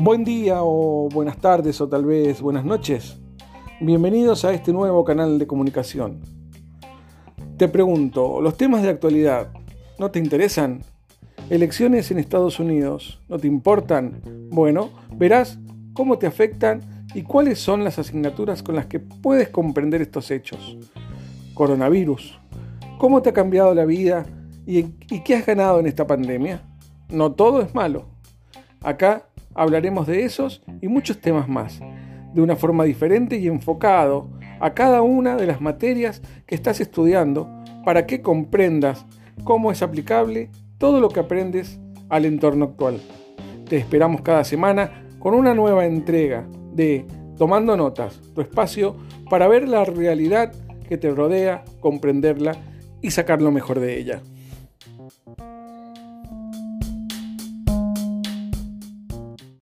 Buen día o buenas tardes o tal vez buenas noches. Bienvenidos a este nuevo canal de comunicación. Te pregunto, ¿los temas de actualidad no te interesan? ¿Elecciones en Estados Unidos no te importan? Bueno, verás cómo te afectan y cuáles son las asignaturas con las que puedes comprender estos hechos. Coronavirus. ¿Cómo te ha cambiado la vida y, qué has ganado en esta pandemia? No todo es malo. Acá hablaremos de esos y muchos temas más, de una forma diferente y enfocado a cada una de las materias que estás estudiando para que comprendas cómo es aplicable todo lo que aprendes al entorno actual. Te esperamos cada semana con una nueva entrega de Tomando Notas, tu espacio para ver la realidad que te rodea, comprenderla y sacar lo mejor de ella.